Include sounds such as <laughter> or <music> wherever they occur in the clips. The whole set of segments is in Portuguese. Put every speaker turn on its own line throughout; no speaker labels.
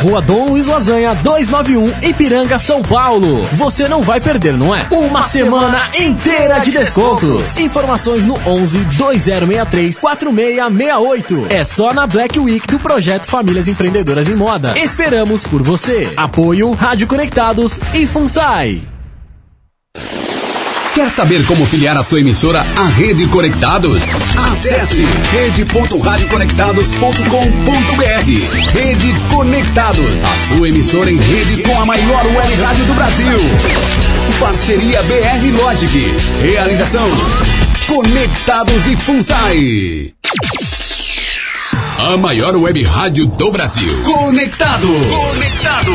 Rua Dom Luiz Lasanha, 291, Ipiranga, São Paulo. Você não vai perder, não é? Uma semana inteira de descontos. Informações no 11 2063 4668. É só na Black Week do projeto Famílias Empreendedoras em Moda. Esperamos por você. Apoio Rádio Conectados e FUNSAI.
Quer saber como filiar a sua emissora à Rede Conectados? Acesse rede.radioconectados.com.br. Rede Conectados, a sua emissora em rede com a maior web rádio do Brasil. Parceria BR Logic. Realização Conectados e FUNSAI. A maior web rádio do Brasil. Conectado. Conectado.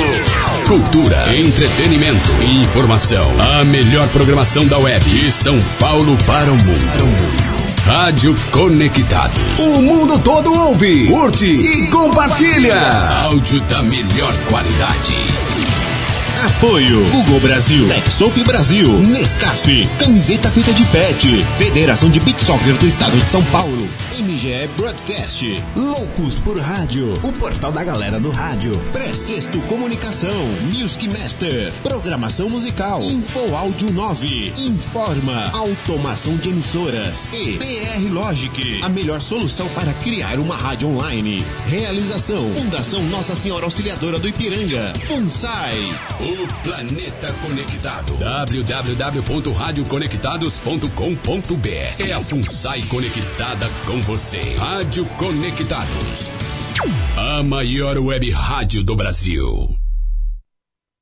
Cultura, entretenimento e informação. A melhor programação da web. De São Paulo para o mundo. Rádio Conectados. O mundo todo ouve, curte e compartilha. Áudio da melhor qualidade.
Apoio Google Brasil, Texop Brasil, Nescafé, camiseta feita de pet, Federação de Beat Soccer do Estado de São Paulo, MGE Broadcast, Loucos por Rádio, o portal da galera do rádio, Precesto Comunicação, Music Master, Programação Musical, Info Áudio 9, Informa, Automação de Emissoras e PR Logic, a melhor solução para criar uma rádio online. Realização, Fundação Nossa Senhora Auxiliadora do Ipiranga, FUNSAI.
O planeta conectado. www.radioconectados.com.br É a FUNSAI conectada com você. Rádio Conectados. A maior web rádio do Brasil.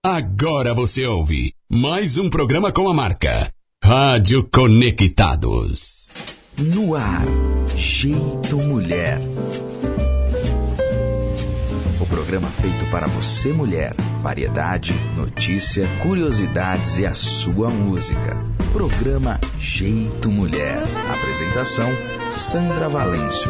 Agora você ouve mais um programa com a marca Rádio Conectados.
No ar, Jeito Mulher. O programa feito para você, mulher. Variedade, notícia, curiosidades e a sua música. Programa Jeito Mulher. Apresentação: Sandra Valêncio.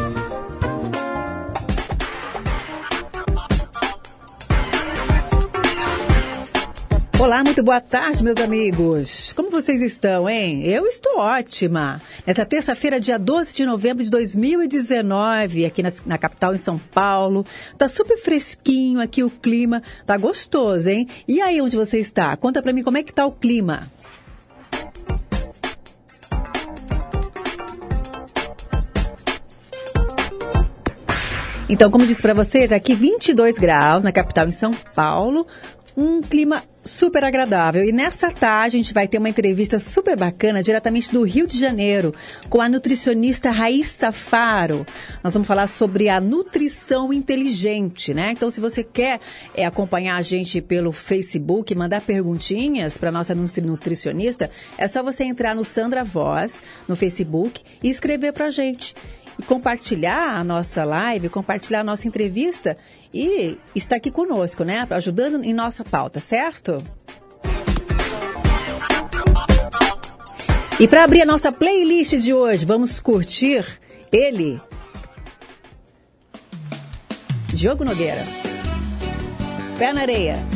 Olá, muito boa tarde, meus amigos. Como vocês estão, hein? Eu estou ótima. Nessa terça-feira, dia 12 de novembro de 2019, aqui na, na, capital, em São Paulo. Tá super fresquinho aqui o clima. Tá gostoso, hein? E aí, onde você está? Conta pra mim como é que tá o clima. Então, como disse para vocês, aqui 22 graus na capital em São Paulo, um clima super agradável. E nessa tarde a gente vai ter uma entrevista super bacana diretamente do Rio de Janeiro com a nutricionista Raíssa Faro. Nós vamos falar sobre a nutrição inteligente, né? Então, se você quer é, acompanhar a gente pelo Facebook, mandar perguntinhas para nossa nutricionista, é só você entrar no Sandra Voz no Facebook e escrever para a gente compartilhar a nossa live, compartilhar a nossa entrevista e está aqui conosco, né? Ajudando em nossa pauta, certo? E para abrir a nossa playlist de hoje, vamos curtir ele, Diogo Nogueira. Pé na areia.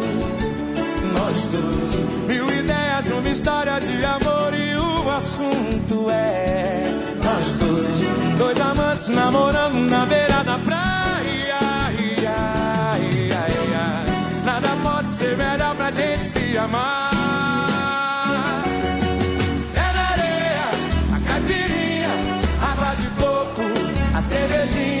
Mil ideias, uma história de amor e o assunto é nós dois. Dois amantes namorando na beira da praia. Ia, ia, ia. Nada pode ser melhor pra gente se amar. É na areia, a caipirinha, água de coco, a cervejinha.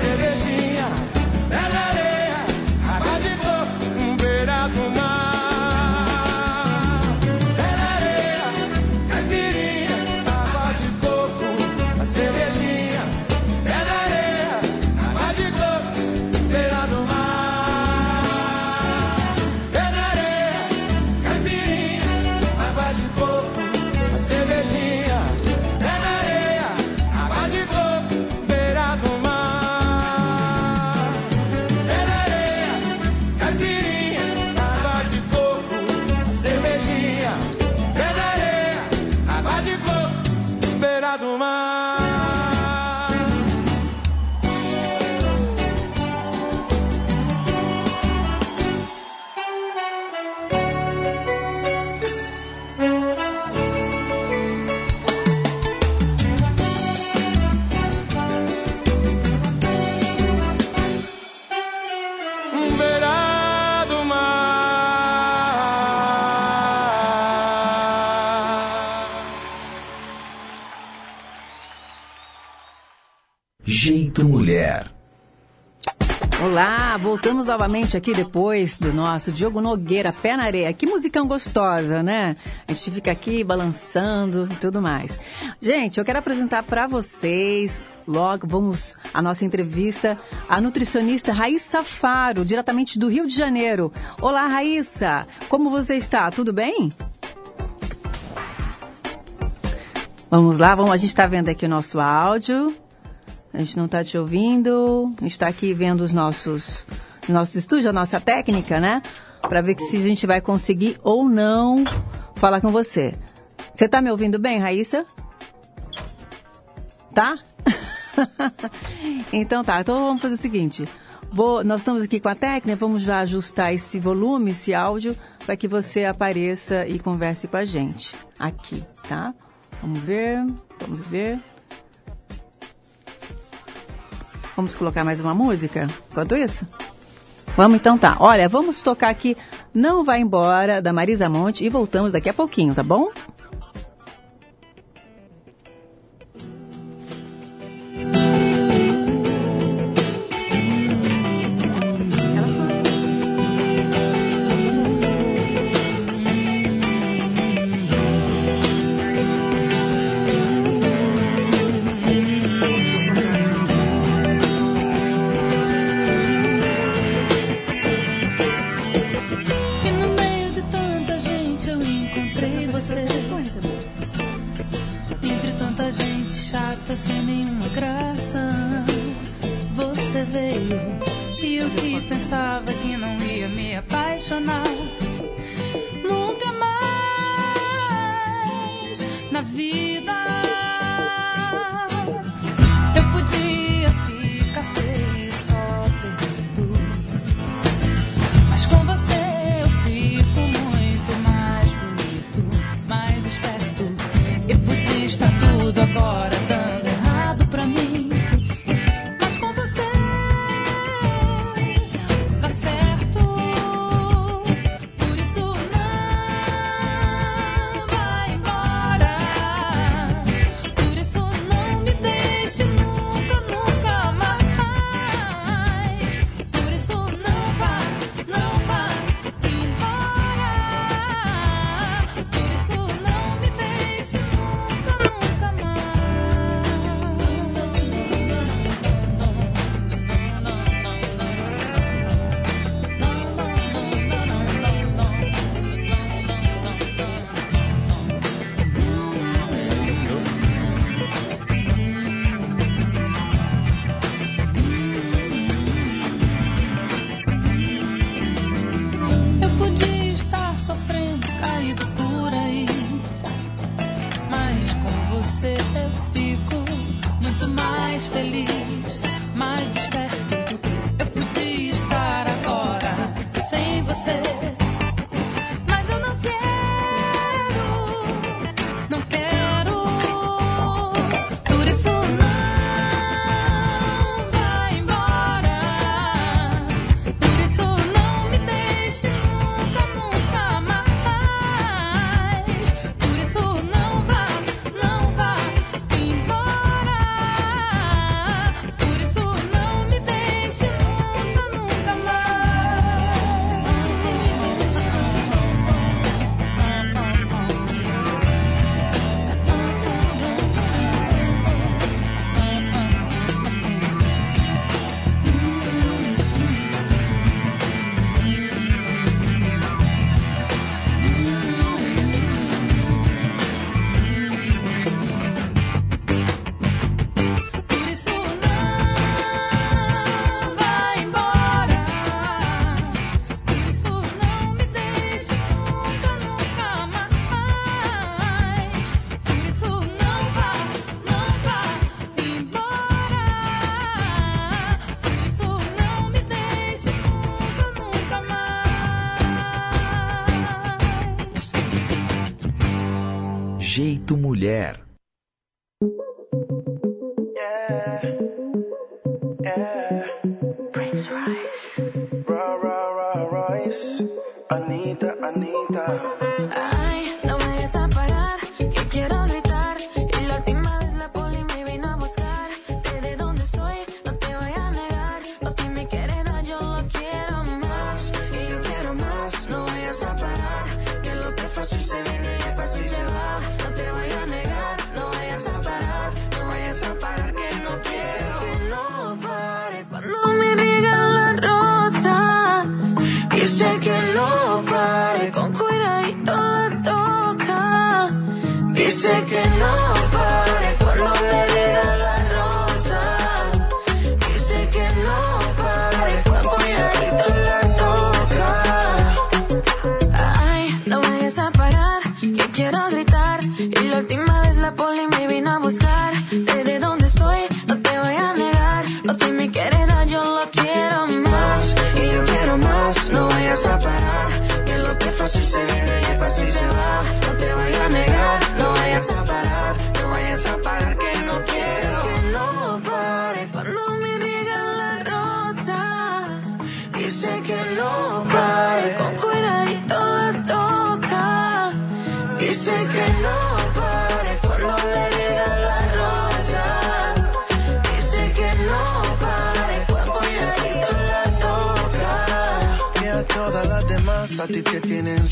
Coco,
voltamos novamente aqui depois do nosso Diogo Nogueira, Pé na Areia. Que musicão gostosa, né? A gente fica aqui balançando e tudo mais. Gente, eu quero apresentar para vocês, logo vamos a nossa entrevista, a nutricionista Raíssa Faro, diretamente do Rio de Janeiro. Olá, Raíssa, como você está? Tudo bem? Vamos lá, vamos, a gente está vendo aqui o nosso áudio. A gente não está te ouvindo. Está aqui vendo os nossos, nossos estúdios, a nossa técnica, né? Para ver se a gente vai conseguir ou não falar com você. Você está me ouvindo bem, Raíssa? Tá? <laughs> então tá, então vamos fazer o seguinte. Vou, nós estamos aqui com a técnica, vamos já ajustar esse volume, esse áudio, para que você apareça e converse com a gente aqui, tá? Vamos ver, vamos ver. Vamos colocar mais uma música enquanto isso? Vamos então tá. Olha, vamos tocar aqui Não Vai Embora, da Marisa Monte, e voltamos daqui a pouquinho, tá bom?
Sem nenhuma graça, você veio. E eu que pensava que não ia me apaixonar. Nunca mais na vida. Eu podia ficar feio só perdido. Mas com você eu fico muito mais bonito, mais esperto. Eu podia estar tudo agora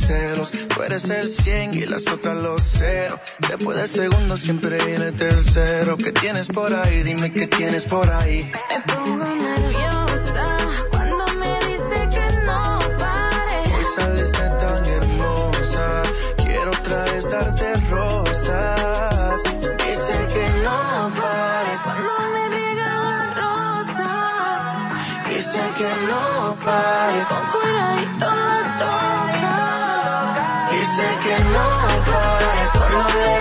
Tú eres el 100 y las otras los cero. Después del segundo siempre viene el tercero. ¿Qué tienes por ahí? Dime qué tienes por ahí.
Love
it.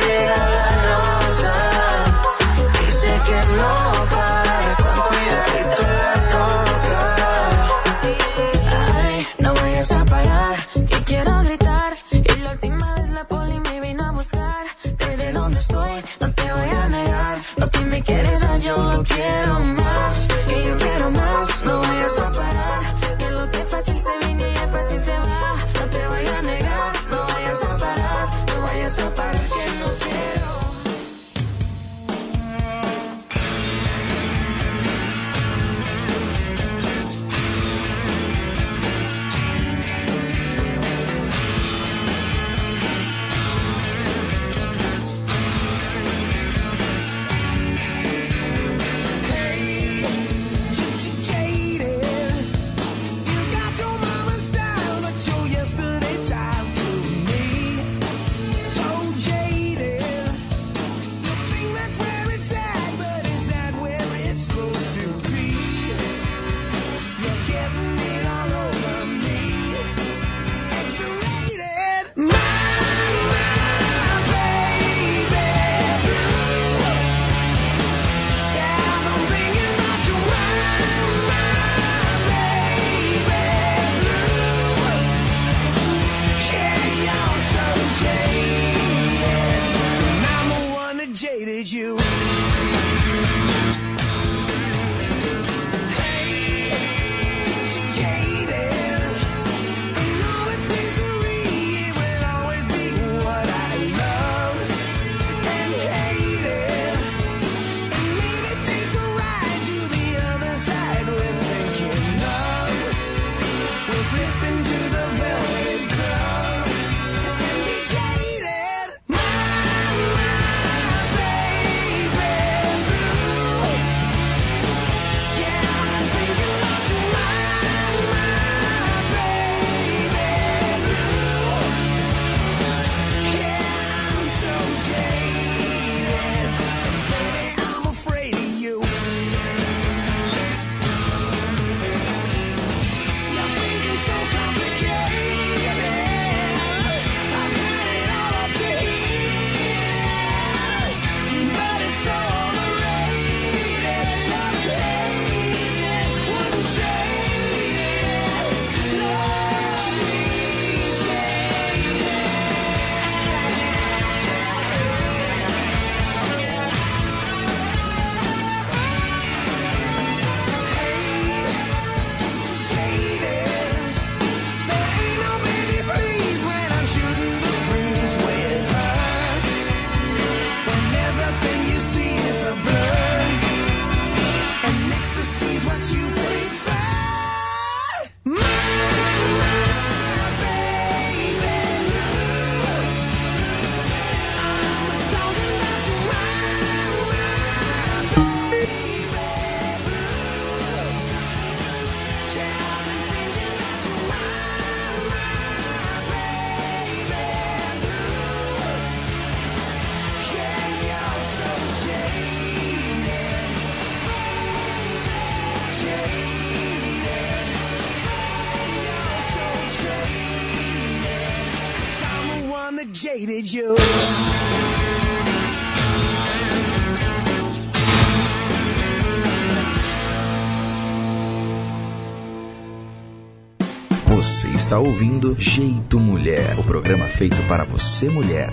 Está ouvindo Jeito Mulher, o programa feito para você mulher.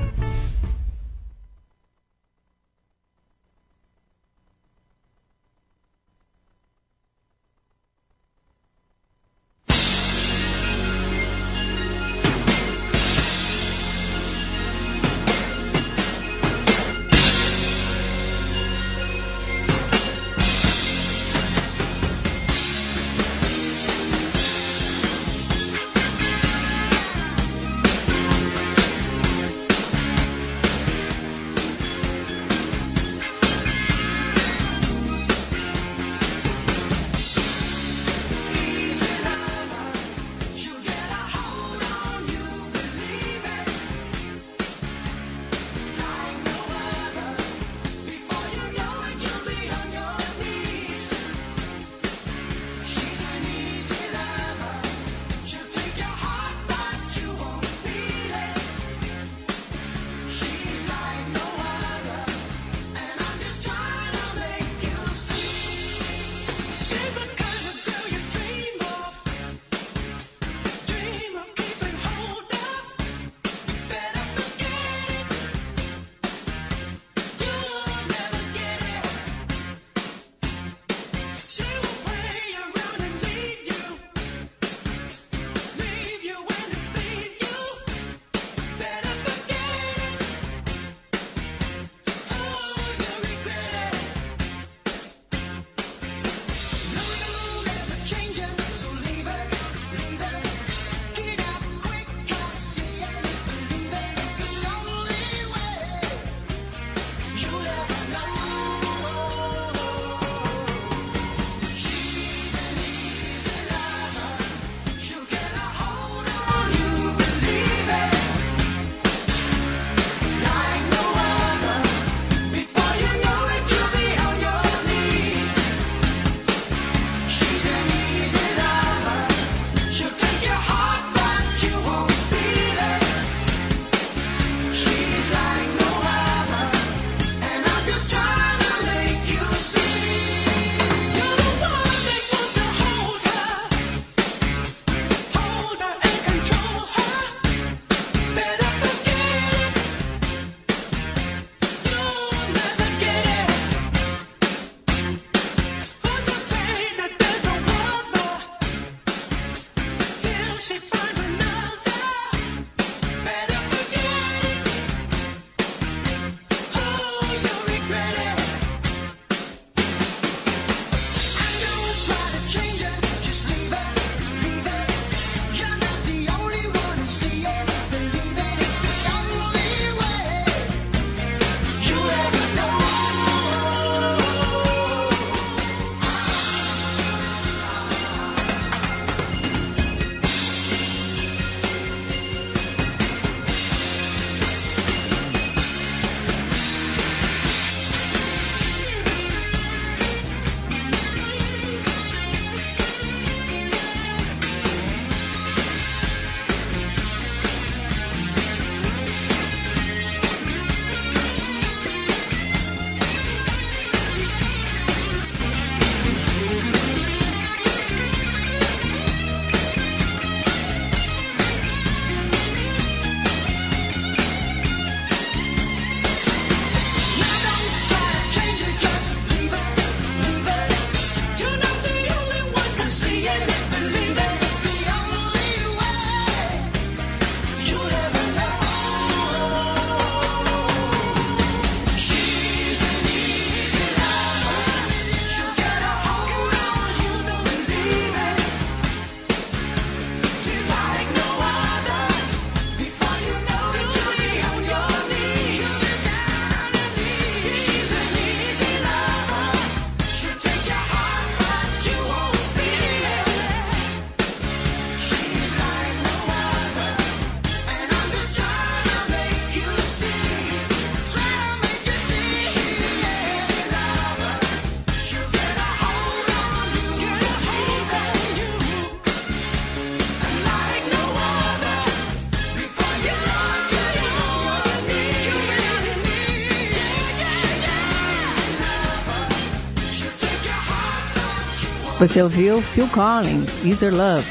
Você ouviu Phil Collins, Is Love.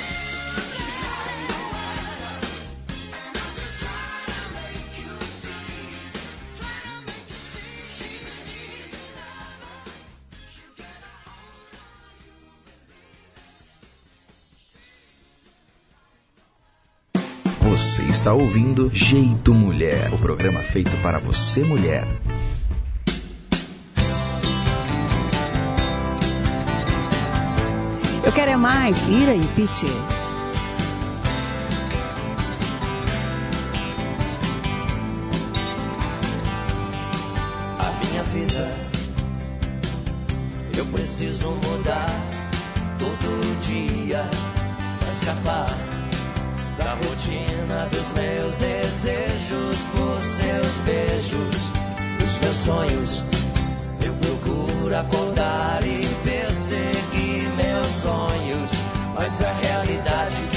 Você está ouvindo Jeito Mulher, o programa feito para você mulher.
Eu quero é mais, Ira e Pete.
a minha vida. Eu preciso mudar todo dia pra escapar da rotina dos meus desejos por seus beijos, dos meus sonhos. Eu procuro acordar e mas a realidade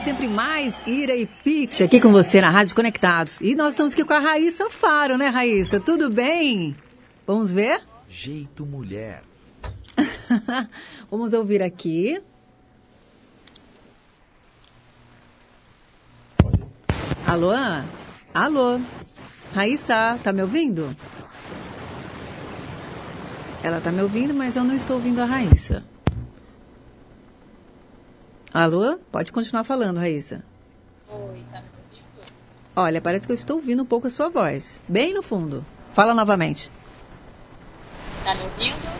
sempre mais
Ira e Pete aqui com você na Rádio Conectados. E nós estamos aqui com a Raíssa Faro, né, Raíssa? Tudo bem? Vamos ver?
Jeito Mulher. <laughs>
Vamos ouvir aqui. Alô? Alô? Raíssa, tá me ouvindo? Ela tá me ouvindo, mas eu não estou ouvindo a Raíssa. Alô? Pode continuar falando, Raíssa.
Oi, tá me ouvindo?
Olha, parece que eu estou ouvindo um pouco a sua voz. Bem no fundo. Fala novamente.
Tá me ouvindo?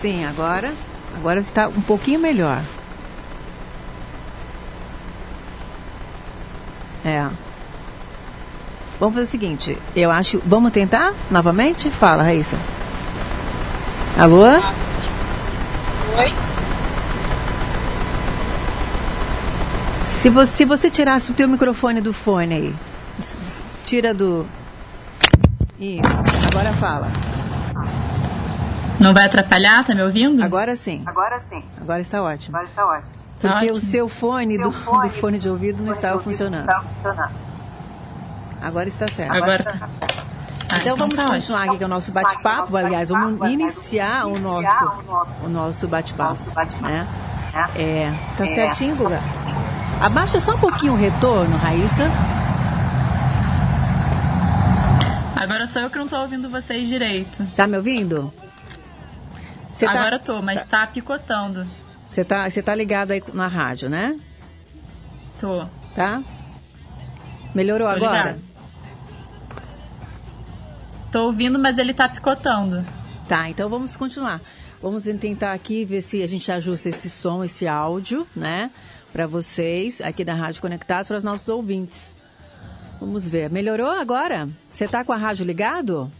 Sim, agora. Agora está um pouquinho melhor. É. Vamos fazer o seguinte, eu acho. Vamos tentar novamente? Fala, Raíssa. Alô?
Oi?
Se você, se você tirasse o teu microfone do fone aí, tira do. Isso, agora fala.
Não vai atrapalhar? Tá me ouvindo?
Agora sim.
Agora sim.
Agora está ótimo.
Agora está ótimo.
Porque
Tá
o
ótimo.
seu fone,
Seu
do,
fone-
do fone de ouvido não
Fone
estava
de ouvido
funcionando.
Estava funcionando.
Agora está certo.
Agora
está
tá.
certo.
Ah,
Então vamos
tá
continuar aqui com o nosso bate-papo. Aliás, vamos iniciar o nosso, o nosso bate-papo. Né?
Né?
É, tá
É.
certinho, Guga? Abaixa só um pouquinho o retorno, Raíssa.
Agora sou eu que não tô ouvindo vocês direito.
Tá me ouvindo? Você tá,
Agora tô, mas tá picotando.
você tá, você tá ligado aí na rádio, né?
Tô.
Tá? Melhorou
Tô
agora?
ligado. Tô ouvindo, mas ele tá picotando.
Tá, então vamos continuar. Vamos tentar aqui ver se a gente ajusta esse som, esse áudio, né? Para vocês aqui da Rádio Conectados, para os nossos ouvintes. Vamos ver. Melhorou agora? Você tá com a rádio ligado?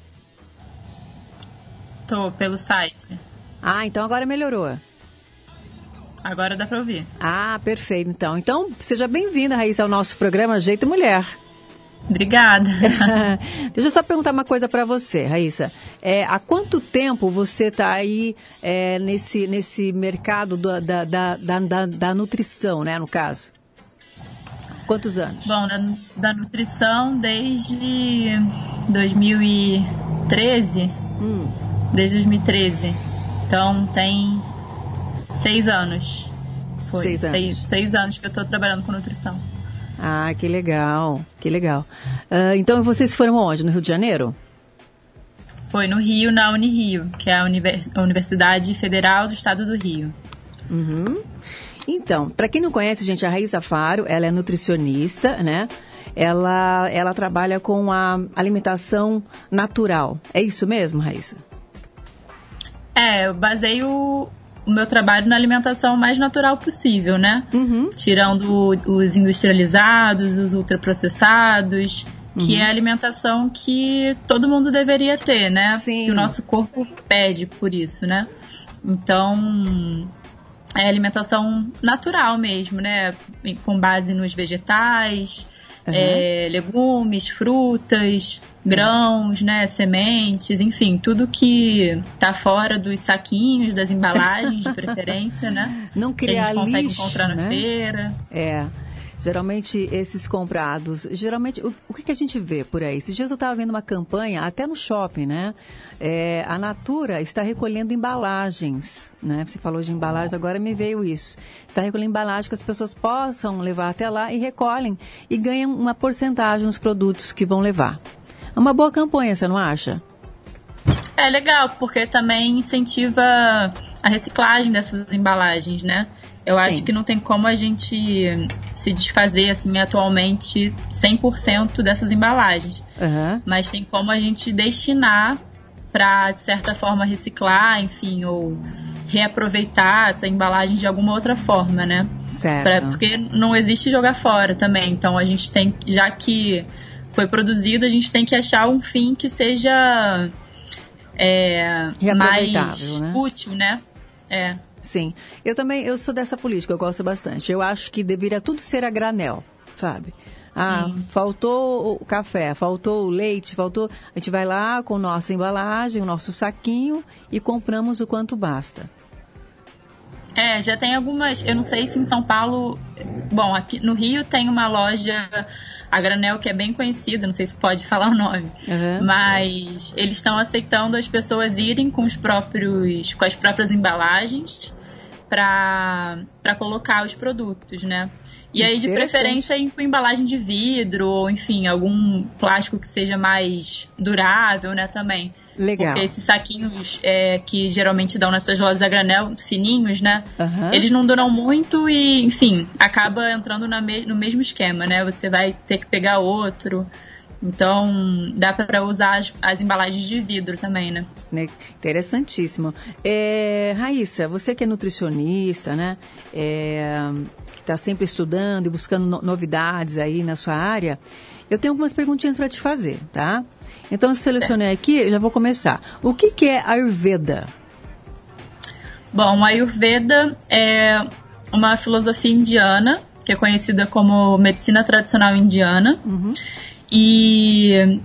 Tô pelo site.
Ah, então agora melhorou.
Agora dá pra ouvir.
Ah, perfeito. Então, então seja bem-vinda, Raíssa, ao nosso programa Jeito Mulher.
Obrigada. <laughs>
Deixa eu só perguntar uma coisa para você, Raíssa. É, há quanto tempo você está aí é, nesse, nesse mercado do- da, da, da, da, da nutrição, né, no caso? Quantos anos?
Bom, da, da nutrição desde 2013.
Hum,
Desde 2013. Então tem seis anos. Foi
Seis anos.
Seis, seis anos que eu tô trabalhando com nutrição.
Ah, que legal, que legal. Ah, então vocês foram onde? No Rio de Janeiro?
Foi no Rio, na Unirio, que é a Universidade Federal do Estado do Rio.
Uhum. Então, para quem não conhece, gente, a Raíssa Faro, ela é nutricionista, né? Ela, ela trabalha com a alimentação natural. É isso mesmo, Raíssa?
É, eu baseio o, meu trabalho na alimentação mais natural possível, né?
Uhum.
Tirando os industrializados, os ultraprocessados, que
Uhum.
é a alimentação que todo mundo deveria ter, né?
Sim.
Que o nosso corpo pede por isso, né? Então, é alimentação natural mesmo, né? Com base nos vegetais,
Uhum.
é, legumes, frutas, grãos, né? Sementes, enfim, tudo que tá fora dos saquinhos, das embalagens de <laughs> preferência, né?
Não
que a
criar
gente consegue
lixo,
encontrar na
né?
feira.
É. Geralmente esses comprados, geralmente o, o que, a gente vê por aí? Esses dias eu estava vendo uma campanha, até no shopping, né? É, a Natura está recolhendo embalagens, né? Você falou de embalagens, agora me veio isso. Está recolhendo embalagens que as pessoas possam levar até lá e recolhem e ganham uma porcentagem nos produtos que vão levar. É uma boa campanha, você não acha?
É legal, porque também incentiva a reciclagem dessas embalagens, né? Eu
Sim.
acho que não tem como a gente se desfazer, assim, atualmente 100% dessas embalagens.
Aham.
Mas tem como a gente destinar para, de certa forma, reciclar, enfim, ou reaproveitar essa embalagem de alguma outra forma, né?
Certo.
Pra- porque não existe jogar fora também. Então a gente tem, já que foi produzido, a gente tem que achar um fim que seja é, mais
né?
útil, né? É.
Sim. Eu também, eu sou dessa política, eu gosto bastante. Eu acho que deveria tudo ser a granel, sabe? Ah,
Sim.
faltou o café, faltou o leite, faltou. A gente vai lá com nossa embalagem, o nosso saquinho e compramos o quanto basta.
É, já tem algumas. Eu não sei se em São Paulo. Bom, aqui no Rio tem uma loja, a Granel, que é bem conhecida, não sei se pode falar o nome.
Uhum.
Mas eles estão aceitando as pessoas irem com os próprios. com as próprias embalagens para colocar os produtos, né? E aí, de preferência, em- com embalagem de vidro, ou enfim, algum plástico que seja mais durável, né, também.
Legal.
Porque esses saquinhos é, que geralmente dão nessas lojas a granel, fininhos, né?
Aham.
Eles não duram muito e, enfim, acaba entrando me- no mesmo esquema, né? Você vai ter que pegar outro. Então, dá para usar as, as embalagens de vidro também, né?
Né? Interessantíssimo. É, Raíssa, você que é nutricionista, né? É, que está sempre estudando e buscando no- novidades aí na sua área, eu tenho algumas perguntinhas para te fazer, tá? Então, selecionei aqui, eu já vou começar. O que, que é Ayurveda?
Bom, a Ayurveda é uma filosofia indiana, que é conhecida como medicina tradicional indiana. E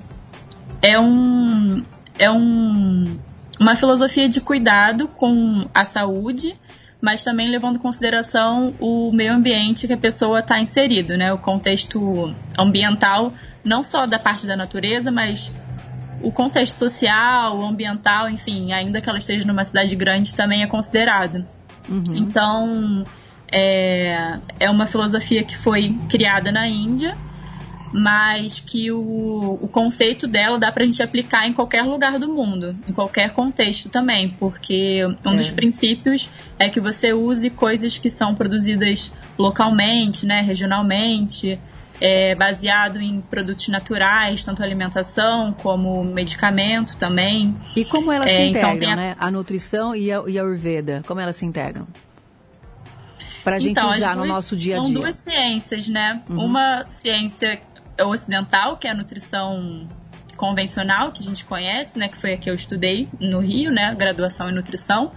é um é um uma filosofia de cuidado com a saúde, mas também levando em consideração o meio ambiente que a pessoa está inserido, né? O contexto ambiental, não só da parte da natureza, mas o contexto social, ambiental, enfim, ainda que ela esteja numa cidade grande, também é considerado. Então, é, é uma filosofia que foi criada na Índia, mas que o, o conceito dela dá pra gente aplicar em qualquer lugar do mundo, em qualquer contexto também, porque um
É.
dos princípios é que você use coisas que são produzidas localmente, né, regionalmente, é, baseado em produtos naturais, tanto alimentação como medicamento também.
E como elas
É,
se
então
integram,
tem a-
né? A nutrição e a, e a Ayurveda, como elas se integram? Para a gente
Então,
usar no nosso dia a
São
dia.
duas ciências, né?
Uhum.
Uma ciência ocidental, que é a nutrição convencional, que a gente conhece, né? Que foi a que eu estudei no Rio, né? Graduação em nutrição.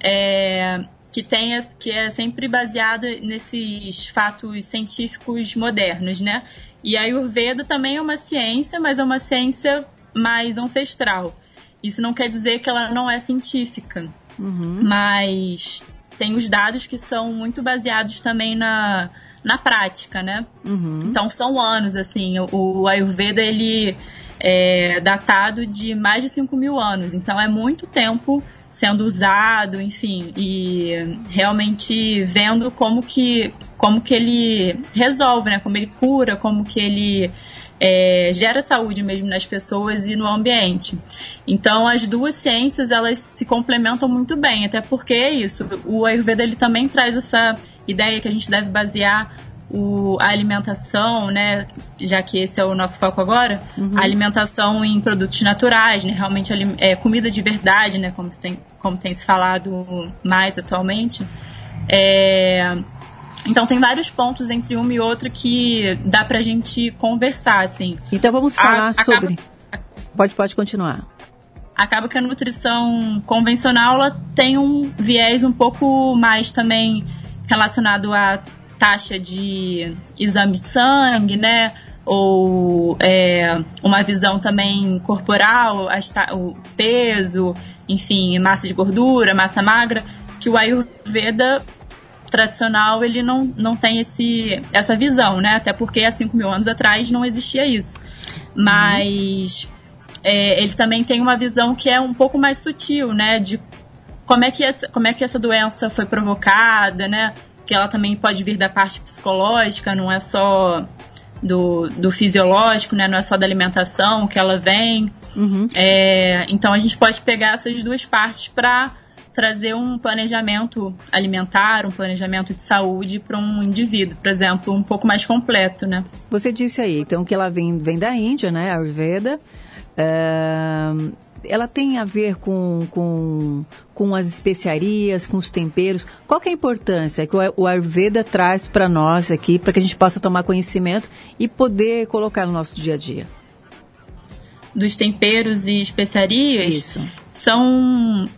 É, que, tem, que é sempre baseada nesses fatos científicos modernos, né? E a Ayurveda também é uma ciência, mas é uma ciência mais ancestral. Isso não quer dizer que ela não é científica mas tem os dados que são muito baseados também na, na prática, né? Então são anos, assim, o, o Ayurveda ele é datado de mais de 5 mil anos, então é muito tempo sendo usado, enfim, e realmente vendo como que, como que ele resolve, né? Como ele cura, como que ele é, gera saúde mesmo nas pessoas e no ambiente. Então, as duas ciências elas se complementam muito bem, até porque é isso. O Ayurveda ele também traz essa ideia que a gente deve basear o, a alimentação, né? Já que esse é o nosso foco agora, a alimentação em produtos naturais, né? Realmente é, comida de verdade, né? Como, tem, como tem se falado mais atualmente. É, então tem vários pontos entre uma e outra que dá pra gente conversar, assim.
Então vamos
A-
falar
acaba-
sobre. Pode, pode continuar.
acaba que a nutrição convencional ela tem um viés um pouco mais também relacionado à taxa de exame de sangue, né? Ou é, uma visão também corporal, o peso, enfim, massa de gordura, massa magra, que o Ayurveda tradicional ele não, não tem esse, essa visão, né? Até porque há 5 mil anos atrás não existia isso. Mas é, ele também tem uma visão que é um pouco mais sutil, né? De como é que essa, como é que essa doença foi provocada, né? Que ela também pode vir da parte psicológica, não é só do, do fisiológico, né? Não é só da alimentação que ela vem. É, então a gente pode pegar essas duas partes para trazer um planejamento alimentar, um planejamento de saúde para um indivíduo, por exemplo, um pouco mais completo, né?
Você disse aí, então, que ela vem, vem da Índia, né? A Ayurveda. Ahn, ela tem a ver com, com, com as especiarias, com os temperos. Qual que é a importância que o Ayurveda traz para nós aqui, para que a gente possa tomar conhecimento e poder colocar no nosso dia a dia?
Dos temperos e especiarias
Isso.
são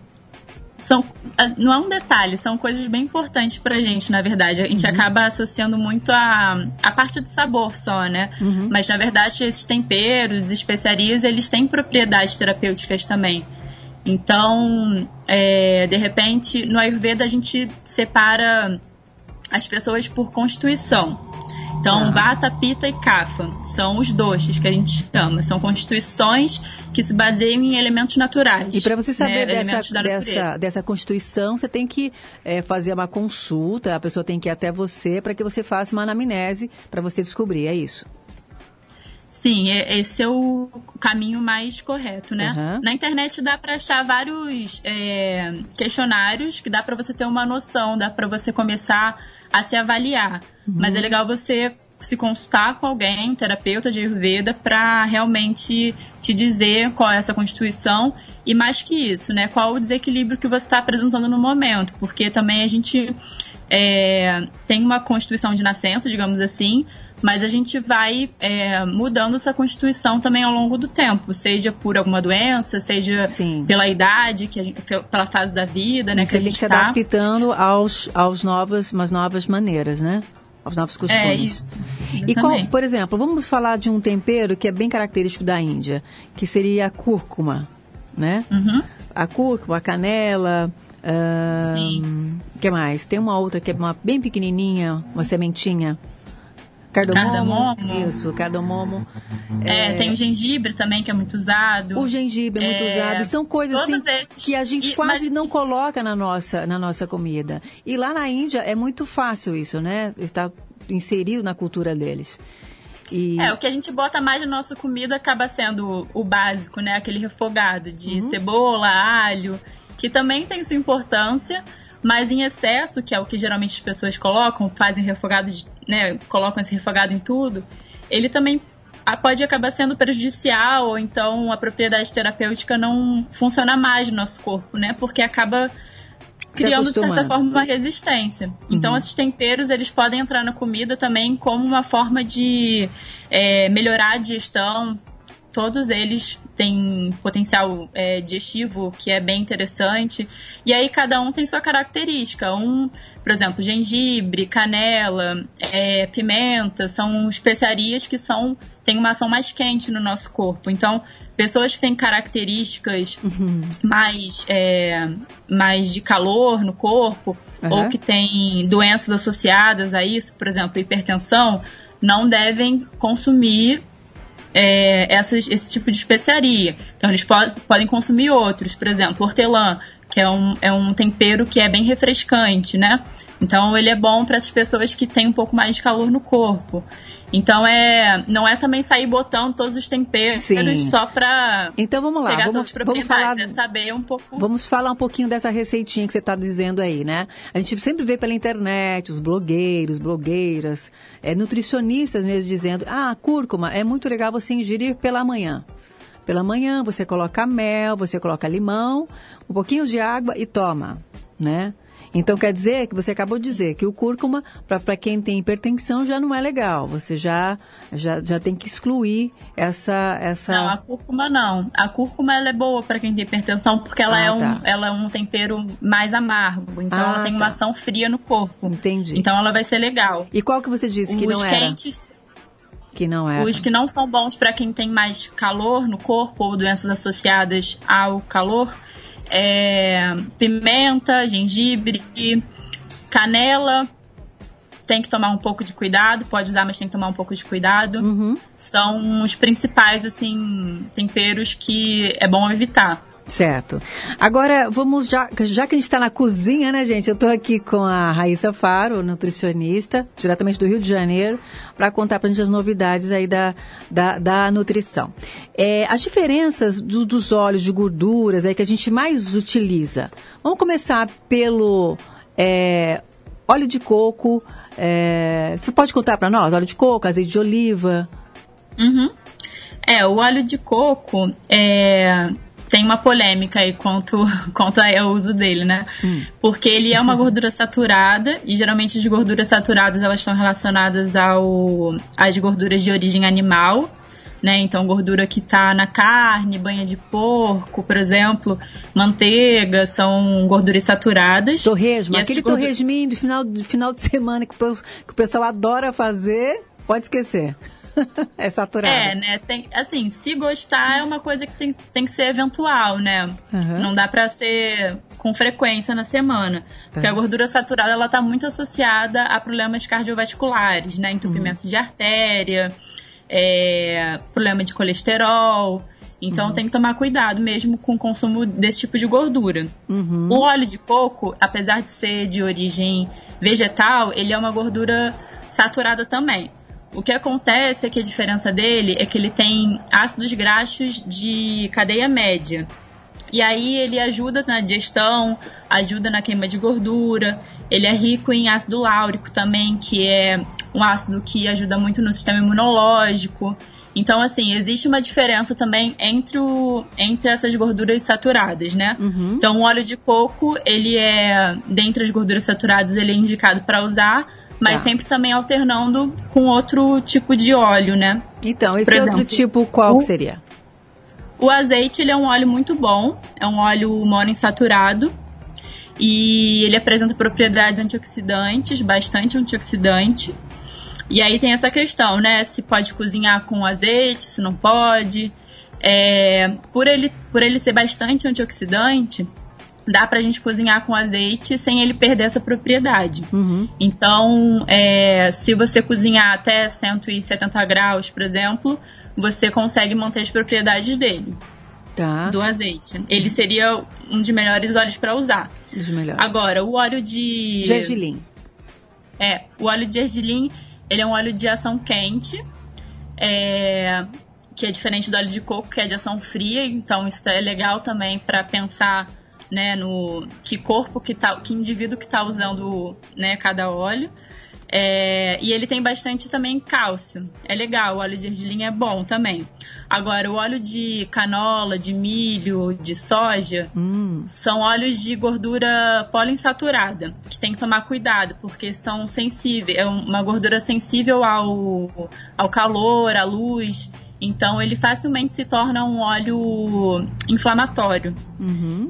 são ah, não é um detalhe, são coisas bem importantes pra gente, na verdade. A gente acaba associando muito a, a parte do sabor só, né? Mas na verdade esses temperos, especiarias, eles têm propriedades terapêuticas também. Então, é, de repente, no Ayurveda a gente separa as pessoas por constituição. Então, Vata, Pitta e Kapha são os doshas que a gente chama. São constituições que se baseiam em elementos naturais.
E para você saber
né,
dessa, dessa, dessa constituição, você tem que eh, fazer uma consulta, a pessoa tem que ir até você para que você faça uma anamnese para você descobrir, é isso.
Sim, é- esse é o caminho mais correto, né?
Aham.
Na internet dá para achar vários é, questionários que dá para você ter uma noção, dá para você começar a se avaliar. Mas é legal você se consultar com alguém, terapeuta de Ayurveda, para realmente te dizer qual é essa constituição e mais que isso, né? Qual o desequilíbrio que você está apresentando no momento, porque também a gente é, tem uma constituição de nascença, digamos assim, mas a gente vai é, mudando essa constituição também ao longo do tempo, seja por alguma doença, seja
Sim.
pela idade, que gente- pela fase da vida, né,
Você
que a gente
se
está.
adaptando aos, aos novas, umas novas maneiras, né? Aos novos costumes.
É isso.
E qual, por exemplo, vamos falar de um tempero que é bem característico da Índia, que seria a cúrcuma, né?
Uhum.
A cúrcuma, a canela. ahn,
Sim.
que mais? Tem uma outra que é uma, bem pequenininha, uma sementinha. Cardamomo.
Cardamomo.
Isso, cardamomo.
É, tem o gengibre também, que é muito usado.
O gengibre é muito
É,
usado. São coisas assim,
esses.
que a gente
E-
quase
mas-
não coloca na nossa, na nossa comida. E lá na Índia é muito fácil isso, né? Está inserido na cultura deles. E
É, o que a gente bota mais na nossa comida acaba sendo o básico, né? Aquele refogado de
Uhum.
cebola, alho, que também tem sua importância, mas em excesso, que é o que geralmente as pessoas colocam, fazem refogado, de, né? Colocam esse refogado em tudo, ele também pode acabar sendo prejudicial, ou então a propriedade terapêutica não funciona mais no nosso corpo, né? Porque acaba criando de certa forma uma resistência. Então
Uhum.
esses temperos eles podem entrar na comida também como uma forma de é, melhorar a digestão. Todos eles têm potencial é, digestivo que é bem interessante. E aí cada um tem sua característica. Um, por exemplo, gengibre, canela, é, pimenta, são especiarias que são têm uma ação mais quente no nosso corpo. Então, pessoas que têm características mais, é, mais de calor no corpo,
Aham.
ou que têm doenças associadas a isso, por exemplo, hipertensão, não devem consumir é, essas- esse tipo de especiaria. Então, eles po- podem consumir outros, por exemplo, hortelã, que é um, é um tempero que é bem refrescante, né? Então, ele é bom para as pessoas que têm um pouco mais de calor no corpo. Então, é, não é também sair botando todos os temperos
Sim.
só para
Então vamos lá,
pegar
vamos, vamos falar.
é saber um pouco...
Vamos falar um pouquinho dessa receitinha que você está dizendo aí, né? A gente sempre vê pela internet os blogueiros, blogueiras, é, nutricionistas mesmo dizendo: ah, cúrcuma é muito legal você ingerir pela manhã. Pela manhã você coloca mel, você coloca limão, um pouquinho de água e toma, né? Então quer dizer que você acabou de dizer que o cúrcuma, para quem tem hipertensão, já não é legal. Você já, já, já tem que excluir essa. essa...
Não, a cúrcuma não. A cúrcuma ela é boa para quem tem hipertensão porque ela,
Ah,
é um,
tá.
ela é um tempero mais amargo. Então
Ah,
ela tem
tá.
uma ação fria no corpo.
Entendi.
Então ela vai ser legal.
E qual que você disse que
os
não era?
quentes,
Que não era.
os que não são bons para quem tem mais calor no corpo ou doenças associadas ao calor, é pimenta, gengibre, canela. Tem que tomar um pouco de cuidado, pode usar, mas tem que tomar um pouco de cuidado.
Uhum.
São os principais assim temperos que é bom evitar.
Certo. Agora, vamos já, já que a gente está na cozinha, né, gente? Eu estou aqui com a Raíssa Faro, nutricionista, diretamente do Rio de Janeiro, para contar para a gente as novidades aí da, da, da nutrição. É, as diferenças do- dos óleos de gorduras aí que a gente mais utiliza. Vamos começar pelo é, óleo de coco. é, você pode contar para nós? Óleo de coco, azeite de oliva.
Uhum. É, o óleo de coco é, tem uma polêmica aí quanto, <laughs> quanto ao uso dele, né? Porque ele é uma gordura saturada e geralmente as gorduras saturadas elas estão relacionadas ao, às gorduras de origem animal. Né? Então, gordura que tá na carne, banha de porco, por exemplo, manteiga, são gorduras saturadas.
Torresmo, aquele
gordu-
torresminho de final, de final de semana que o, que o pessoal adora fazer, pode esquecer. <laughs> é saturado.
É, né? Tem, assim, se gostar é uma coisa que tem, tem que ser eventual, né?
Aham.
Não dá pra ser com frequência na semana. Porque
Tá.
a gordura saturada, ela tá muito associada a problemas cardiovasculares, né? Entupimento de artéria, é, problema de colesterol. Então tem que tomar cuidado mesmo com o consumo desse tipo de gordura.
Uhum.
O óleo de coco, apesar de ser de origem vegetal, ele é uma gordura saturada também. O que acontece é que a diferença dele é que ele tem ácidos graxos de cadeia média. E aí ele ajuda na digestão, ajuda na queima de gordura. Ele é rico em ácido láurico também, que é um ácido que ajuda muito no sistema imunológico. Então, assim, existe uma diferença também entre, o, entre essas gorduras saturadas, né? Então, o óleo de coco, ele é, dentre as gorduras saturadas, ele é indicado para usar, mas
Tá.
sempre também alternando com outro tipo de óleo, né?
Então, esse
Por
outro
exemplo,
tipo qual
o-
seria?
O azeite ele é um óleo muito bom, é um óleo monoinsaturado e ele apresenta propriedades antioxidantes, bastante antioxidante. E aí tem essa questão, né? Se pode cozinhar com azeite, se não pode. É, por, ele, por ele ser bastante antioxidante, dá pra gente cozinhar com azeite sem ele perder essa propriedade. Então, é, se você cozinhar até 170 graus, por exemplo, você consegue manter as propriedades dele,
Tá.
do azeite. Ele seria um dos melhores óleos para usar.
Os melhores.
Agora, o óleo de.
Gergelim.
É, o óleo de gergelim, ele é um óleo de ação quente, é, que é diferente do óleo de coco, que é de ação fria, então isso é legal também para pensar, né, no que corpo que tá, que indivíduo que tá usando, né, cada óleo. É, e ele tem bastante também cálcio. É legal, o óleo de gergelim é bom também. Agora, o óleo de canola, de milho, de soja, são óleos de gordura poliinsaturada, que tem que tomar cuidado, porque são sensíveis, é uma gordura sensível ao, ao calor, à luz. Então, ele facilmente se torna um óleo inflamatório.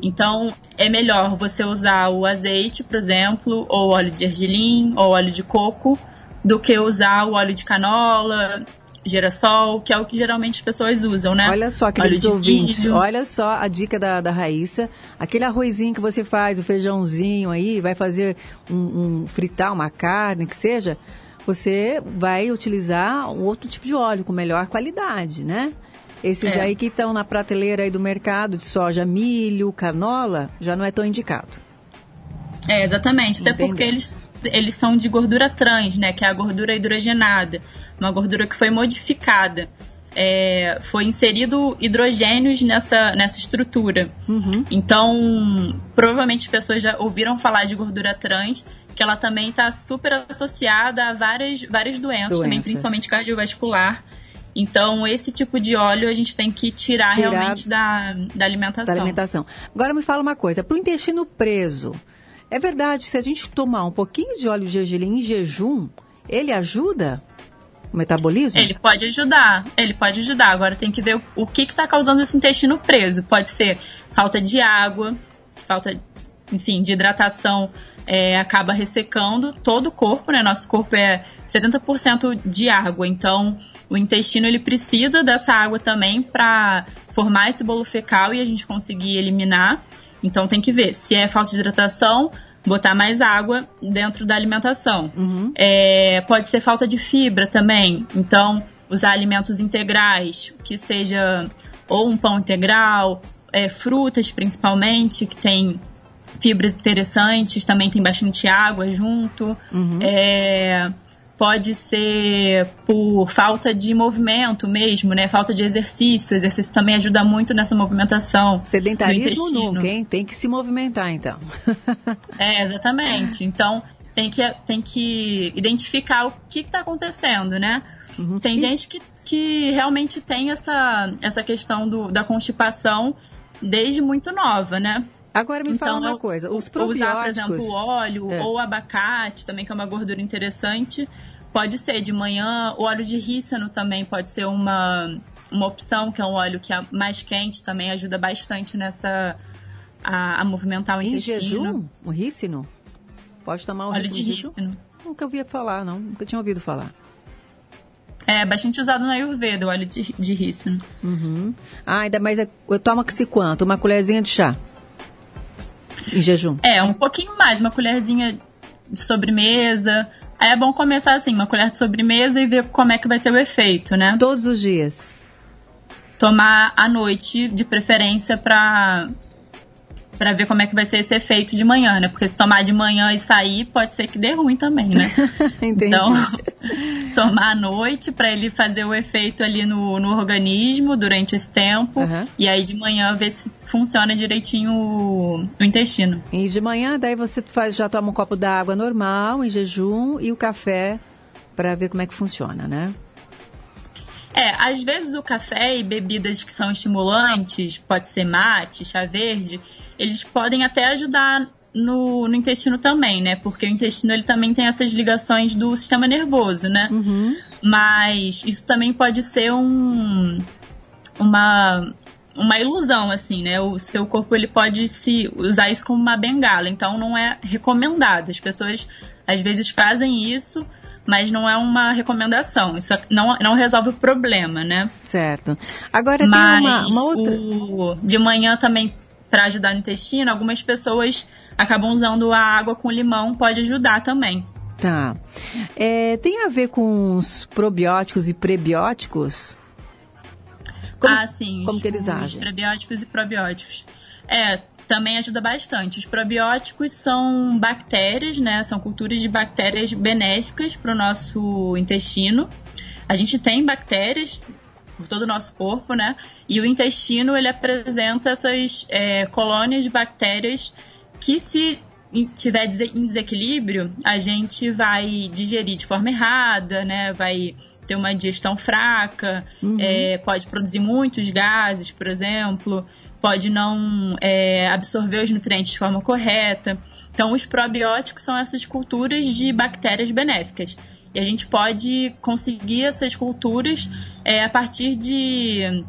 Então, é melhor você usar o azeite, por exemplo, ou óleo de gergelim, ou óleo de coco, do que usar o óleo de canola, girassol, que é o que geralmente as pessoas usam, né?
Olha só, queridos ouvintes,
milho.
olha só a dica da, da Raíssa. Aquele arrozinho que você faz, o feijãozinho aí, vai fazer um, um fritar uma carne, que seja, você vai utilizar um outro tipo de óleo com melhor qualidade, né? Esses
É.
aí que estão na prateleira aí do mercado de soja, milho, canola, já não é tão indicado.
É, exatamente. Até porque eles, eles são de gordura trans, né? Que é a gordura hidrogenada. Uma gordura que foi modificada. É, foi inserido hidrogênios nessa, nessa estrutura. Então, provavelmente as pessoas já ouviram falar de gordura trans, que ela também está super associada a várias, várias doenças, também,
Doenças.
principalmente cardiovascular. Então, esse tipo de óleo a gente tem que tirar,
Tirar
realmente da, da alimentação.
da alimentação. Agora me fala uma coisa, para o intestino preso, é verdade, se a gente tomar um pouquinho de óleo de gergelim em jejum, ele ajuda o metabolismo?
Ele pode ajudar, ele pode ajudar. Agora tem que ver o, que está causando esse intestino preso. Pode ser falta de água, falta, enfim, de hidratação é, acaba ressecando todo o corpo, né? Nosso corpo é 70% de água, então o intestino ele precisa dessa água também para formar esse bolo fecal e a gente conseguir eliminar. Então tem que ver se é falta de hidratação, botar mais água dentro da alimentação. É, pode ser falta de fibra também, então usar alimentos integrais, que seja ou um pão integral, é, frutas principalmente, que tem fibras interessantes, também tem bastante água junto. É, pode ser por falta de movimento mesmo, né? Falta de exercício. O exercício também ajuda muito nessa movimentação.
Sedentarismo nunca, hein? Tem que se movimentar, então. <laughs>
É, exatamente. Então, tem que, tem que identificar o que está acontecendo, né?
Uhum.
Tem gente que, que realmente tem essa, essa questão do, da constipação desde muito nova, né?
Agora me fala uma
eu-
coisa, os
Usar, por
probióticos...
exemplo, o óleo
É.
ou abacate, também que é uma gordura interessante, pode ser de manhã. O óleo de rícino também pode ser uma, uma opção, que é um óleo que é mais quente, também ajuda bastante nessa... a, a movimentar o
Em
intestino.
jejum, o rícino? Pode tomar o
Óleo
rícino
de
em jejum?
rícino.
Nunca ouvi falar, não. Nunca tinha ouvido falar.
É bastante usado na Ayurveda, o óleo de, de rícino.
Uhum. Ah, ainda mais, é- toma-se quanto? Uma colherzinha de chá? Em jejum?
É, um pouquinho mais, uma colherzinha de sobremesa. Aí é bom começar assim, uma colher de sobremesa e ver como é que vai ser o efeito, né?
Todos os dias?
Tomar à noite, de preferência, pra, pra ver como é que vai ser esse efeito de manhã, né? Porque se tomar de manhã e sair, pode ser que dê ruim também, né? <laughs>
Entendi.
Então, <laughs> tomar à noite pra ele fazer o efeito ali no, no organismo durante esse tempo.
Aham.
E aí de manhã ver se funciona direitinho o, o intestino.
E de manhã, daí você faz, já toma um copo d'água normal, em jejum, e o café para ver como é que funciona, né?
É, às vezes o café e bebidas que são estimulantes, pode ser mate, chá verde, eles podem até ajudar no, no intestino também, né? Porque o intestino ele também tem essas ligações do sistema nervoso, né? Mas isso também pode ser um uma uma ilusão assim, né? O seu corpo ele pode se usar isso como uma bengala, então não é recomendado. As pessoas às vezes fazem isso, mas não é uma recomendação. Isso não, não resolve o problema, né?
Certo. Agora
Mas
tem uma, uma outra.
o- de manhã também, para ajudar no intestino, algumas pessoas acabam usando a água com limão, pode ajudar também.
Tá. É, tem a ver com os probióticos e prebióticos? Como-
ah, sim.
como
os,
que eles
os
agem?
prebióticos e probióticos. É, também ajuda bastante. Os probióticos são bactérias, né? São culturas de bactérias benéficas para o nosso intestino. A gente tem bactérias por todo o nosso corpo, né? E o intestino ele apresenta essas é, colônias de bactérias que se tiver em desequilíbrio, a gente vai digerir de forma errada, né? Vai ter uma digestão fraca, é, pode produzir muitos gases, por exemplo, pode não é, absorver os nutrientes de forma correta. Então, os probióticos são essas culturas de bactérias benéficas. E a gente pode conseguir essas culturas é, a partir de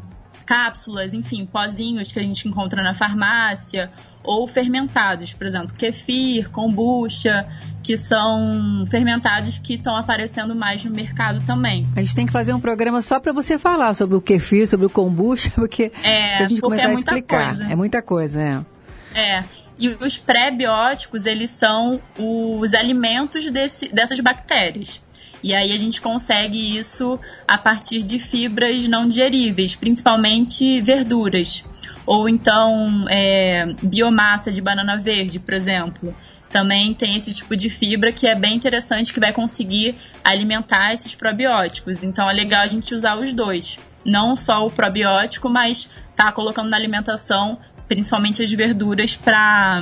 cápsulas, enfim, pozinhos que a gente encontra na farmácia, ou fermentados, por exemplo, kefir, kombucha, que são fermentados que estão aparecendo mais no mercado também.
A gente tem que fazer um programa só para você falar sobre o kefir, sobre o kombucha, <laughs> porque
É,
pra gente
porque
começar
é
a explicar.
coisa.
É muita coisa, é.
É. E os pré-bióticos, eles são os alimentos desse, dessas bactérias. E aí a gente consegue isso a partir de fibras não digeríveis, principalmente verduras. Ou então é, biomassa de banana verde, por exemplo. Também tem esse tipo de fibra que é bem interessante, que vai conseguir alimentar esses probióticos. Então é legal a gente usar os dois. Não só o probiótico, mas tá colocando na alimentação, principalmente as verduras, para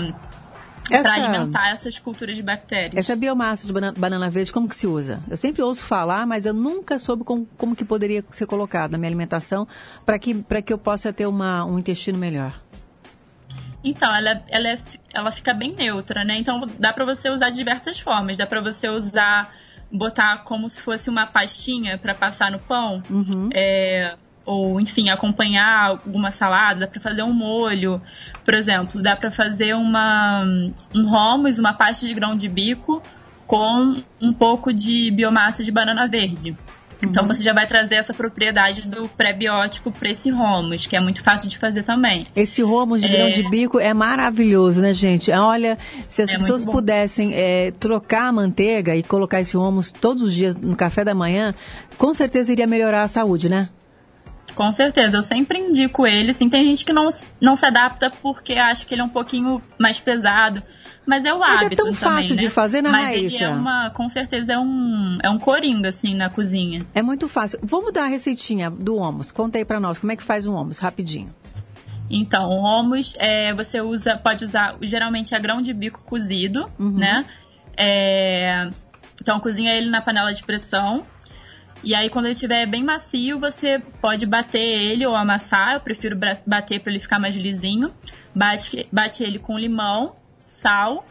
para alimentar essas culturas de bactérias.
Essa biomassa de banana, banana verde, como que se usa? Eu sempre ouço falar, mas eu nunca soube como, como que poderia ser colocado na minha alimentação para que, pra que eu possa ter uma, um intestino melhor.
Então, ela, ela, é- ela fica bem neutra, né? Então, dá pra você usar de diversas formas. Dá pra você usar, botar como se fosse uma pastinha pra passar no pão. É, ou, enfim, acompanhar alguma salada. Dá pra fazer um molho. Por exemplo, dá pra fazer uma, um hummus, uma pasta de grão de bico com um pouco de biomassa de banana verde. Então você já vai trazer essa propriedade do pré-biótico para esse hummus, que é muito fácil de fazer também.
Esse romos de
É.
grão de bico é maravilhoso, né, gente? Olha, se as
É
pessoas pudessem é, trocar a manteiga e colocar esse romos todos os dias no café da manhã, com certeza iria melhorar a saúde, né?
Com certeza, eu sempre indico ele. Assim, tem gente que não, não se adapta porque acha que ele é um pouquinho mais pesado. Mas é o
Mas é
hábito
tão
também,
fácil
né?
de fazer, né,
Mas ele
Raíssa?
é uma, com certeza é um, é um coringa, assim, na cozinha.
É muito fácil. Vamos dar a receitinha do hummus. Conta aí pra nós, como é que faz um hummus, rapidinho.
Então, o hummus, é, você usa, pode usar geralmente a grão de bico cozido, né? É, então, cozinha ele na panela de pressão. E aí, quando ele estiver bem macio, você pode bater ele ou amassar. Eu prefiro bater para ele ficar mais lisinho. Bate, bate ele com limão, sal.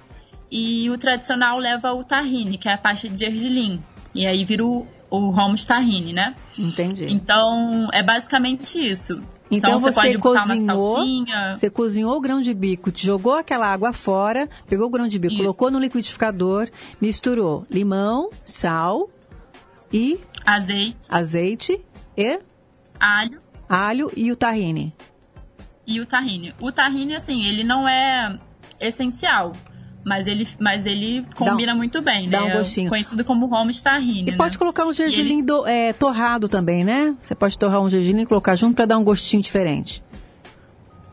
E o tradicional leva o tahine, que é a pasta de gergelim. E aí vira o, o hummus tahine, né?
Entendi.
Então, é basicamente isso.
Então,
você,
você,
pode botar uma
cozinhou,
salsinha.
você cozinhou o grão de bico, jogou aquela água fora, pegou o grão de bico,
Isso.
colocou no liquidificador, misturou limão, sal e
azeite,
azeite e
alho
alho e o tahine.
e o tahine. O tahine, assim, ele não é essencial, mas ele, mas ele combina muito bem,
dá
né?
um gostinho.
Conhecido como hummus tahine,
E
né?
pode colocar um gergelim do- é, torrado também, né? Você pode torrar um gergelim e colocar junto para dar um gostinho diferente.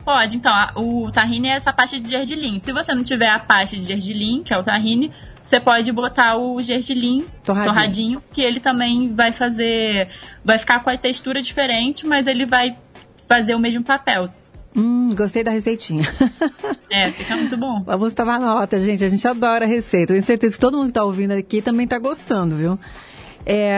Pode, então, a- o tahine é essa pasta de gergelim. Se você não tiver a pasta de gergelim, que é o tahine, você pode botar o gergelim
Torradinho.
torradinho, que ele também vai fazer, vai ficar com a textura diferente, mas ele vai fazer o mesmo papel.
Hum, gostei da receitinha. <laughs>
É, fica muito bom.
Vamos tomar nota, gente. A gente adora a receita. Tenho certeza que todo mundo que está ouvindo aqui também está gostando, viu? É,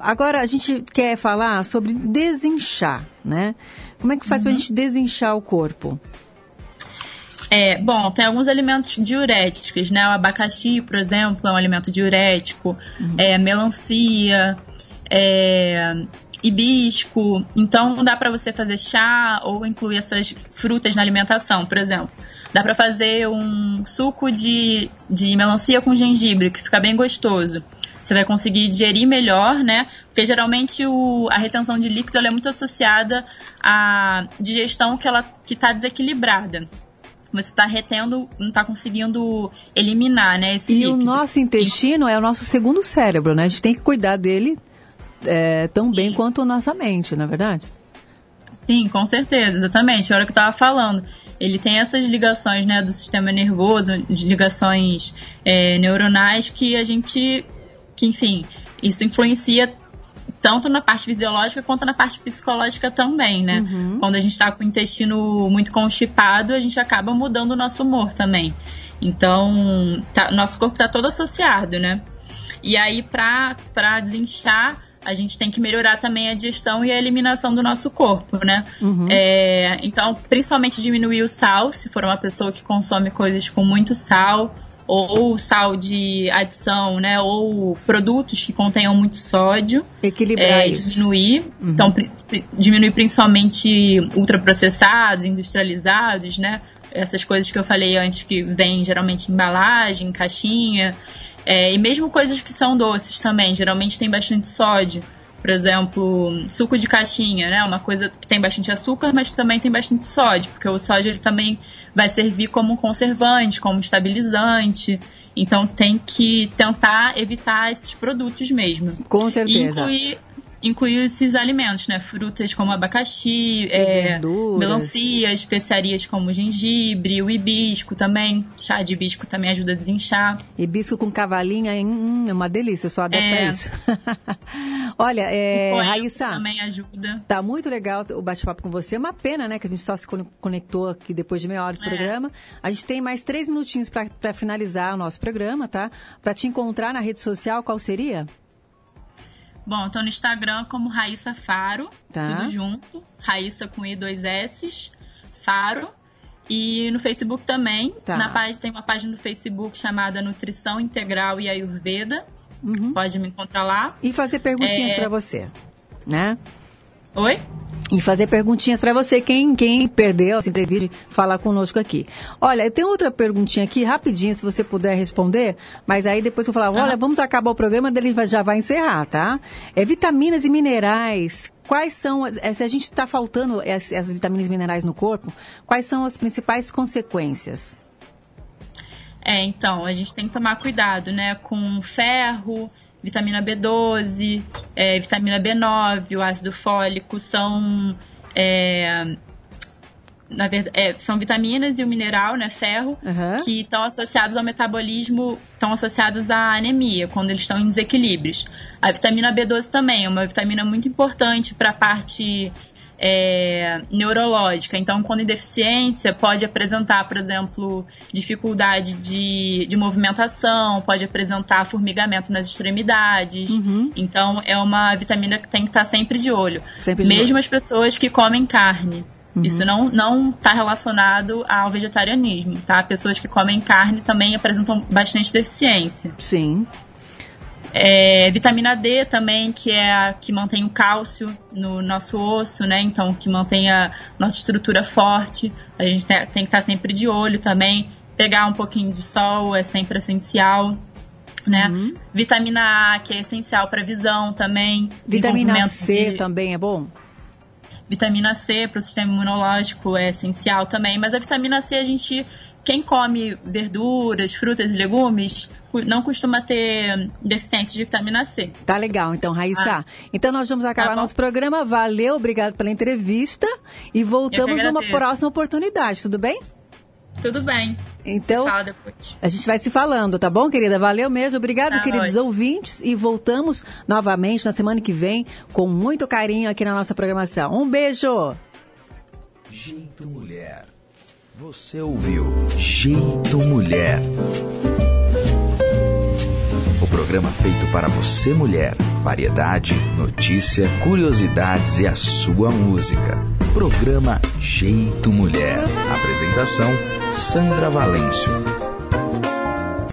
agora a gente quer falar sobre desinchar, né? Como é que faz pra gente desinchar o corpo?
É, bom, tem alguns alimentos diuréticos, né? O abacaxi, por exemplo, é um alimento diurético. É, melancia, é, hibisco. Então, dá para você fazer chá ou incluir essas frutas na alimentação, por exemplo. Dá para fazer um suco de, de melancia com gengibre, que fica bem gostoso. Você vai conseguir digerir melhor, né? Porque geralmente o, a retenção de líquido é muito associada à digestão que ela que está desequilibrada. Você está retendo, não está conseguindo eliminar, né? Esse
E
líquido.
o nosso intestino é o nosso segundo cérebro, né? A gente tem que cuidar dele é, tão bem quanto a nossa mente, não é verdade?
Sim, com certeza, exatamente. A hora que eu estava falando. Ele tem essas ligações né, do sistema nervoso, de ligações é, neuronais que a gente. que, enfim, isso influencia tanto na parte fisiológica quanto na parte psicológica também, né? Quando a gente está com o intestino muito constipado, a gente acaba mudando o nosso humor também. Então, tá- nosso corpo está todo associado, né? E aí, para desinchar, a gente tem que melhorar também a digestão e a eliminação do nosso corpo, né? É, então, principalmente diminuir o sal, se for uma pessoa que consome coisas com muito sal, ou sal de adição, né? Ou produtos que contenham muito sódio.
Equilibrar
É,
isso.
diminuir. Então, pri- pri- diminuir principalmente ultraprocessados, industrializados, né? Essas coisas que eu falei antes que vêm geralmente em embalagem, em caixinha. É, e mesmo coisas que são doces também, geralmente tem bastante sódio. Por exemplo, suco de caixinha, né? Uma coisa que tem bastante açúcar, mas também tem bastante sódio, porque o sódio ele também vai servir como conservante, como estabilizante. Então tem que tentar evitar esses produtos mesmo.
Com
E
certeza.
incluir, incluir esses alimentos, né? Frutas como abacaxi, é, melancia, especiarias como gengibre, o hibisco também. Chá de hibisco também ajuda a desinchar.
Hibisco com cavalinha, hum, é uma delícia, só adapta
É.
isso. <laughs> Olha, é, Raíssa,
também ajuda.
tá muito legal o bate-papo com você. É uma pena, né, que a gente só se con- conectou aqui depois de meia hora de
É.
programa. A gente tem mais três minutinhos para finalizar o nosso programa, tá? Para te encontrar na rede social, qual seria?
Bom, eu tô no Instagram como Raíssa Faro,
Tá.
tudo junto. Raíssa com I, dois S, Faro. E no Facebook também.
Tá.
Na página, tem uma página no Facebook chamada Nutrição Integral e Ayurveda. Pode me encontrar lá.
E fazer perguntinhas
É.
para você, né?
Oi?
E fazer perguntinhas para você, quem, quem perdeu essa entrevista, falar conosco aqui. Olha, tenho outra perguntinha aqui, rapidinho, se você puder responder, mas aí depois eu falar, olha, vamos acabar o programa, vai- já vai encerrar, tá? É vitaminas e minerais, quais são, as, é, se a gente está faltando essas vitaminas e minerais no corpo, quais são as principais consequências?
É, então, a gente tem que tomar cuidado, né? Com ferro, vitamina B12, é, vitamina B9, o ácido fólico, são. é, na verdade, é, são vitaminas e o mineral, né, ferro,
Aham.
que estão associados ao metabolismo, estão associados à anemia, quando eles estão em desequilíbrios. A vitamina B12 também é uma vitamina muito importante para a parte é, neurológica. Então, quando em deficiência, pode apresentar, por exemplo, dificuldade de, de movimentação, pode apresentar formigamento nas extremidades. Então, é uma vitamina que tem que estar sempre de olho.
Sempre de
Mesmo
olho.
as pessoas que comem carne. Isso não não está relacionado ao vegetarianismo, tá? Pessoas que comem carne também apresentam bastante deficiência.
Sim.
É, vitamina D também, que é a que mantém o cálcio no nosso osso, né? Então, que mantém a nossa estrutura forte. A gente tem, tem que estar sempre de olho também. Pegar um pouquinho de sol é sempre essencial, né? Vitamina A, que é essencial para visão também.
Vitamina C
de-
também é bom?
Vitamina C para o sistema imunológico é essencial também, mas a vitamina C a gente, quem come verduras, frutas e legumes, não costuma ter deficiência de vitamina C.
Tá legal, então, Raíssa.
Ah.
Então nós vamos acabar
Tá
nosso programa. Valeu, obrigado pela entrevista e voltamos numa próxima oportunidade, tudo bem?
Tudo bem.
Então,
Fala depois.
a gente vai se falando, tá bom, querida? Valeu mesmo. Obrigado,
Tá
queridos
ótimo.
ouvintes. E voltamos novamente na semana que vem com muito carinho aqui na nossa programação. Um beijo!
Jeito Mulher. Você ouviu Jeito Mulher. O programa feito para você, mulher. Variedade, notícia, curiosidades e a sua música. Programa Jeito Mulher. Apresentação: Sandra Valêncio.